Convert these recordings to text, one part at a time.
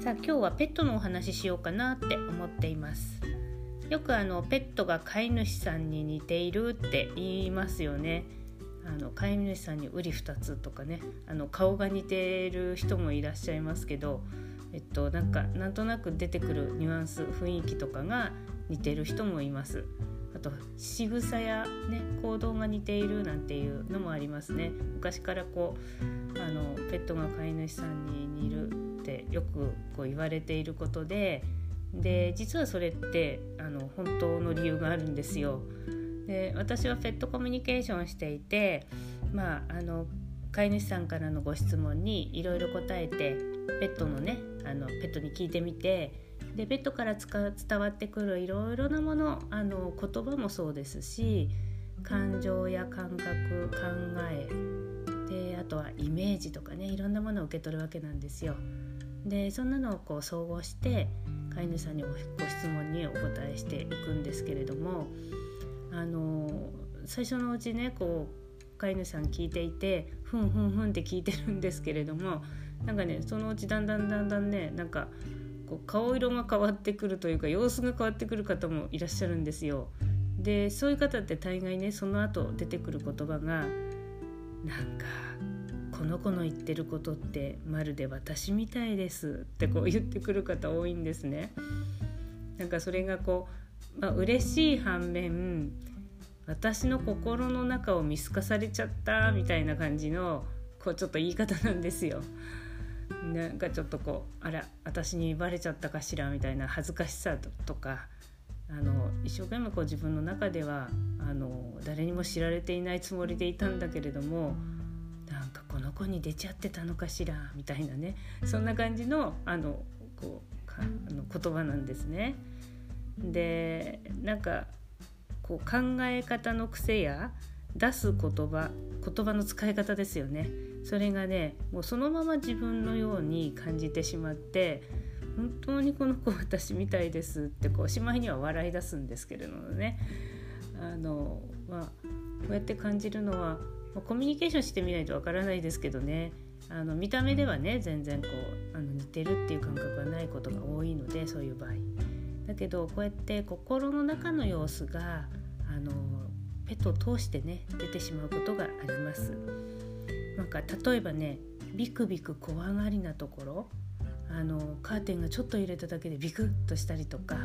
さあ今日はペットのお話ししようかなって思っています。よくあのペットが飼い主さんに似ているって言いますよね。あの飼い主さんにうり二つとかねあの顔が似てる人もいらっしゃいますけどえっとなんかなんとなく出てくるニュアンス雰囲気とかが似てる人もいます。あと仕草や、ね、行動が似ているなんていうのもありますね。昔からこうあのペットが飼い主さんに似るってよくこう言われていることでで実はそれってあの本当の理由があるんですよ。で私はペットコミュニケーションしていてまああの飼い主さんからのご質問にいろいろ答えてペットのねあのペットに聞いてみてでペットから伝わってくるいろいろなものあの言葉もそうですし感情や感覚考えであとはイメージとかねいろんなものを受け取るわけなんですよ。でそんなのをこう総合して飼い主さんにご質問にお答えしていくんですけれどもあの最初のうちねこう飼い主さん聞いていてふんふんふんって聞いてるんですけれどもなんかねそのうちだんだんだんだんねなんかこう顔色が変わってくるというか様子が変わってくる方もいらっしゃるんですよ。でそういう方って大概ねその後出てくる言葉がなんかこの子の言ってることってまるで私みたいですってこう言ってくる方多いんですね。なんかそれがこう、まあ、嬉しい反面私の心の中を見透かされちゃったみたいな感じのこうちょっと言い方なんですよ。なんかちょっとこうあら私にバレちゃったかしらみたいな恥ずかしさとかあの一生懸命こう自分の中ではあの誰にも知られていないつもりでいたんだけれどもなんかこの子に出ちゃってたのかしらみたいなね。そんな感じのあのこうかあの言葉なんですね。でなんかこう考え方の癖や出す言葉言葉の使い方ですよね。それがねもうそのまま自分のように感じてしまって本当にこの子私みたいですってこうしまいには笑い出すんですけれどもね。あの、まあ、こうやって感じるのは、コミュニケーションしてみないとわからないですけどね。あの見た目ではね全然こうあの似てるっていう感覚がないことが多いのでそういう場合。だけどこうやって心の中の様子があのペットを通してね出てしまうことがあります。なんか例えばねビクビク怖がりなところ。あのカーテンがちょっと揺れただけでビクッとしたりとか。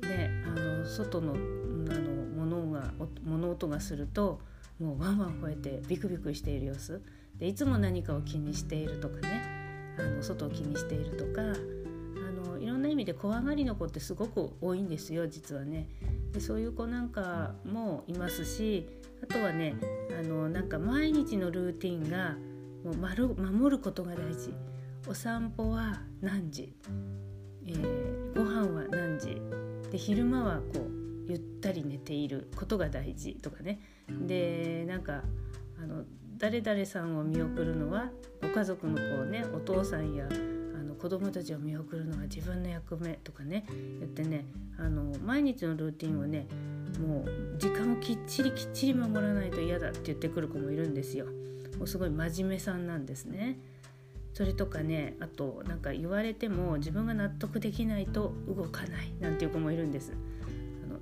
であの外のあの物が物音がするともうワンワン吠えてビクビクしている様子。でいつも何かを気にしているとかね。あの外を気にしているとか。あのいろんな意味で怖がりの子ってすごく多いんですよ実はね。でそういう子なんかもいますしあとはねあのなんか毎日のルーティンがもう守ることが大事。お散歩は何時、えー、ご飯は何時。で昼間はこうゆったり寝ていることが大事とかね。でなんかあの誰々さんを見送るのはご家族のこうねお父さんやあの子供たちを見送るのが自分の役目とかね言ってねあの毎日のルーティンをねもう時間をきっちりきっちり守らないと嫌だって言ってくる子もいるんですよ。もうすごい真面目さんなんですね。それとかねあとなんか言われても自分が納得できないと動かないなんていう子もいるんです。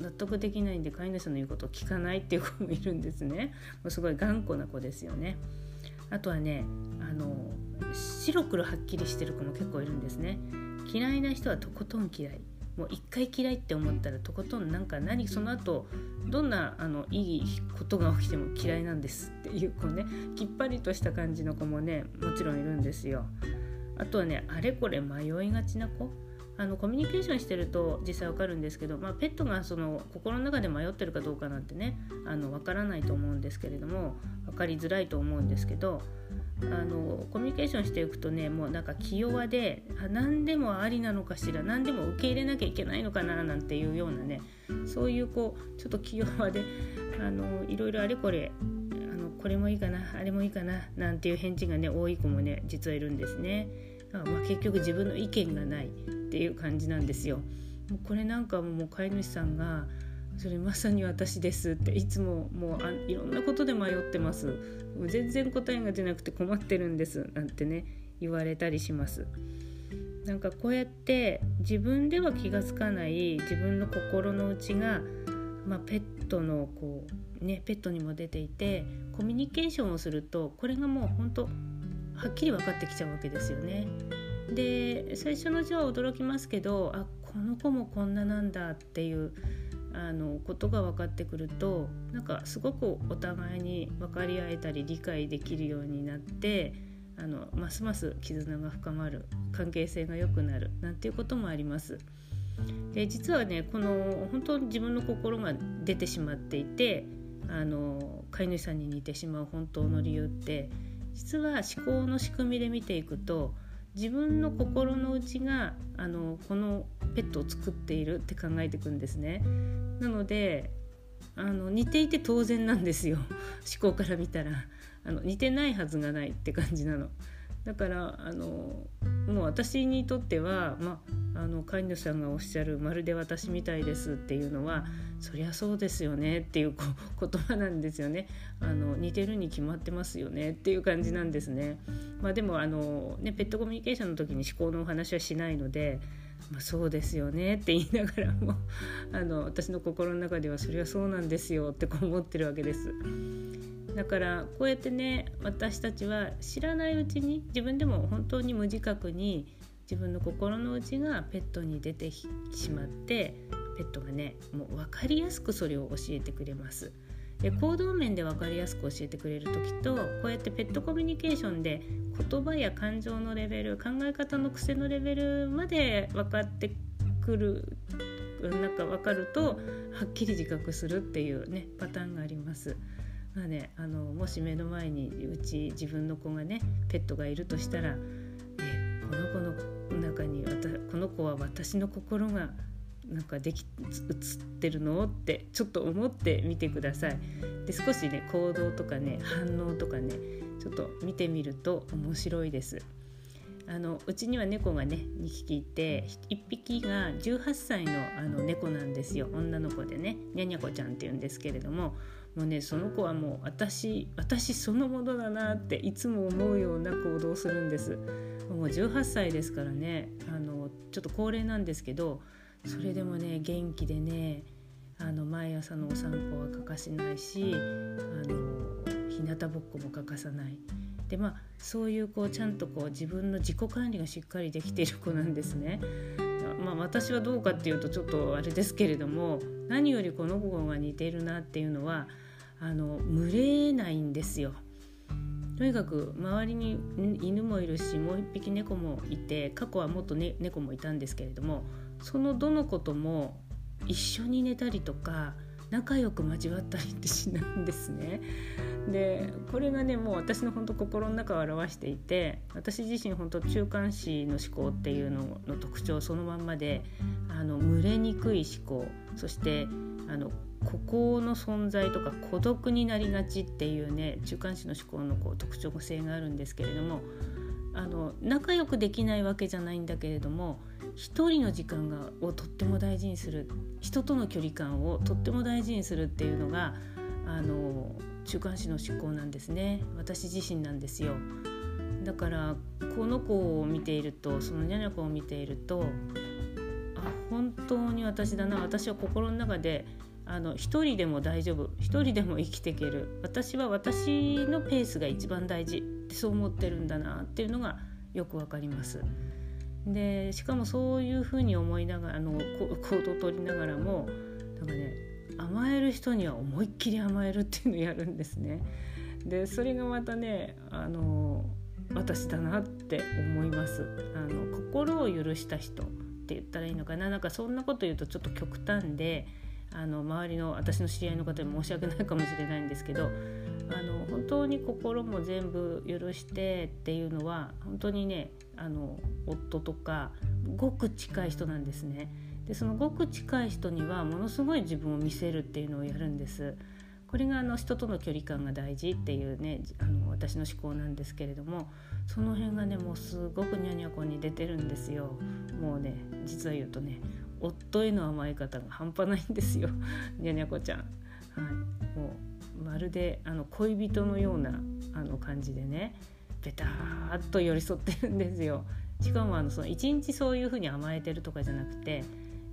納得できないんで飼い主さんの言うことを聞かないっていう子もいるんですね。もうすごい頑固な子ですよね。あとはねあの白黒はっきりしてる子も結構いるんですね。嫌いな人はとことん嫌い。もう一回嫌いって思ったらとことんなんか何その後どんなあのいいことが起きても嫌いなんですっていう子ね。きっぱりとした感じの子もねもちろんいるんですよ。あとはねあれこれ迷いがちな子。あのコミュニケーションしてると実際わかるんですけど、まあ、ペットがその心の中で迷ってるかどうかなんてねあの分からないと思うんですけれども分かりづらいと思うんですけどあのコミュニケーションしていくとねもうなんか気弱で何でもありなのかしら何でも受け入れなきゃいけないのかななんていうようなねそういうこうちょっと気弱であのいろいろあれこれあのこれもいいかなあれもいいかななんていう返事がね多い子もね実はいるんですね。まあ、結局自分の意見がないっていう感じなんですよ。もうこれなんかもう飼い主さんがそれまさに私ですっていつももうあいろんなことで迷ってます全然答えが出なくて困ってるんですなんてね言われたりしますなんかこうやって自分では気が付かない自分の心の内が、まあ、ペットのこうねペットにも出ていてコミュニケーションをするとこれがもう本当はっきり分かってきちゃうわけですよね。で最初のうちは驚きますけどあこの子もこんななんだっていうあのことが分かってくるとなんかすごくお互いに分かり合えたり理解できるようになってあのますます絆が深まる関係性が良くなるなんていうこともあります。で実はねこの本当に自分の心が出てしまっていてあの飼い主さんに似てしまう本当の理由って実は思考の仕組みで見ていくと自分の心の内があのこのペットを作っているって考えていくんですね。なのであの似ていて当然なんですよ 思考から見たらあの似てないはずがないって感じなの。だからあのもう私にとっては、まあ、あの飼い主さんがおっしゃる「まるで私みたいです」っていうのはそりゃそうですよねっていう 言葉なんですよねあの似てるに決まってますよねっていう感じなんですね。まあ、でもあの、ね、ペットコミュニケーションの時に思考のお話はしないのでまあ、そうですよねって言いながらもあの私の心の中ではそれはそうなんですよってこう思ってるわけです。だからこうやってね私たちは知らないうちに自分でも本当に無自覚に自分の心の内がペットに出てしまってペットがねもう分かりやすくそれを教えてくれます。で行動面で分かりやすく教えてくれる時とこうやってペットコミュニケーションで言葉や感情のレベル考え方の癖のレベルまで分かってくるなんか分かるとはっきり自覚するっていうねパターンがあります。まあね、あのもし目の前にうち自分の子がねペットがいるとしたら、ね、この子の中にこの子は私の心がなんかでき映ってるの？ってちょっと思ってみてください。で少しね行動とかね反応とかねちょっと見てみると面白いです。あのうちには猫がね2匹いて1匹が18歳のあの猫なんですよ女の子でねにゃにゃこちゃんっていうんですけれどももうねその子はもう私私そのものだなっていつも思うような行動をするんですもう18歳ですからねあのちょっと高齢なんですけどそれでもね元気でねあの毎朝のお散歩は欠かしないしあの日向ぼっこも欠かさない。でまあそういうこうちゃんとこう自分の自己管理がしっかりできている子なんですね。まあ、私はどうかっていうとちょっとあれですけれども何よりこの子が似ているなっていうのはあの群れないんですよ。とにかく周りに犬もいるしもう一匹猫もいて過去はもっと、ね、猫もいたんですけれどもそのどの子とも一緒に寝たりとか仲良く交わったりってしないんですね。でこれがねもう私の本当心の中を表していて私自身本当中間子の思考っていうのの特徴そのまんまであの群れにくい思考そしてあの孤高の存在とか孤独になりがちっていうね中間子の思考のこう特徴性があるんですけれどもあの仲良くできないわけじゃないんだけれども一人の時間がをとっても大事にする人との距離感をとっても大事にするっていうのがあの中間子の思考なんですね。私自身なんですよ。だからこの子を見ているとそのニャニャ子を見ているとあ本当に私だな。私は心の中であの一人でも大丈夫。一人でも生きていける。私は私のペースが一番大事。ってそう思ってるんだなっていうのがよくわかります。でしかもそういうふうに思いながらあの行動を取りながらもなんかね甘える人には思いっきり甘えるっていうのをやるんですね。でそれがまたねあの私だなって思います。あの心を許した人って言ったらいいのかななんかそんなこと言うとちょっと極端であの周りの私の知り合いの方に申し訳ないかもしれないんですけどあの本当に心も全部許してっていうのは本当にねあの夫とかごく近い人なんですね。でそのごく近い人にはものすごい自分を見せるっていうのをやるんです。これがあの人との距離感が大事っていうねあの私の思考なんですけれどもその辺がねもうすごくニャニャコに出てるんですよ。もうね実は言うとね夫への甘え方が半端ないんですよ ニャニャコちゃん。はい、もうまるであの恋人のようなあの感じでねベターっと寄り添ってるんですよ。しかもあのその一日そういう風に甘えてるとかじゃなくて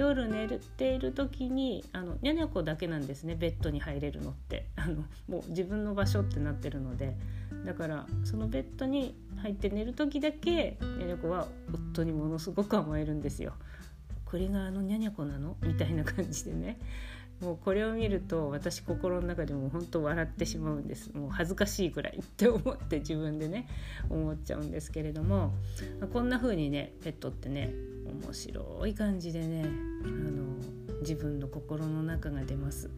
夜寝ている時にあのニャニャコだけなんですねベッドに入れるのって。あのもう自分の場所ってなってるので。だからそのベッドに入って寝る時だけニャニャコは夫にものすごく甘えるんですよ。これがあのニャニャコなの？みたいな感じでね。もうこれを見ると私心の中でも本当笑ってしまうんですもう恥ずかしいくらいって思って自分でね思っちゃうんですけれどもこんな風にねペットってね面白い感じでねあの自分の心の中が出ます。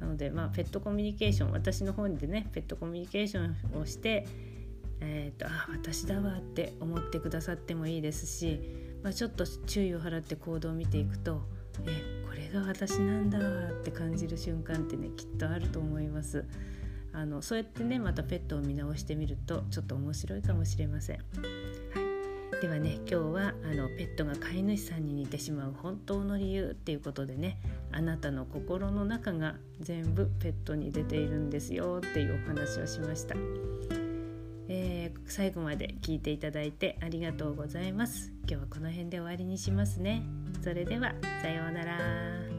なので、まあ、ペットコミュニケーション私の方でねペットコミュニケーションをしてえーと、あ私だわって思ってくださってもいいですし、まあ、ちょっと注意を払って行動を見ていくとえこれが私なんだって感じる瞬間ってねきっとあると思います。あのそうやってねまたペットを見直してみるとちょっと面白いかもしれません。はい、ではね今日はあのペットが飼い主さんに似てしまう本当の理由っていうことでねあなたの心の中が全部ペットに出ているんですよっていうお話をしました。えー、最後まで聞いていただいてありがとうございます。今日はこの辺で終わりにしますね。それではさようなら。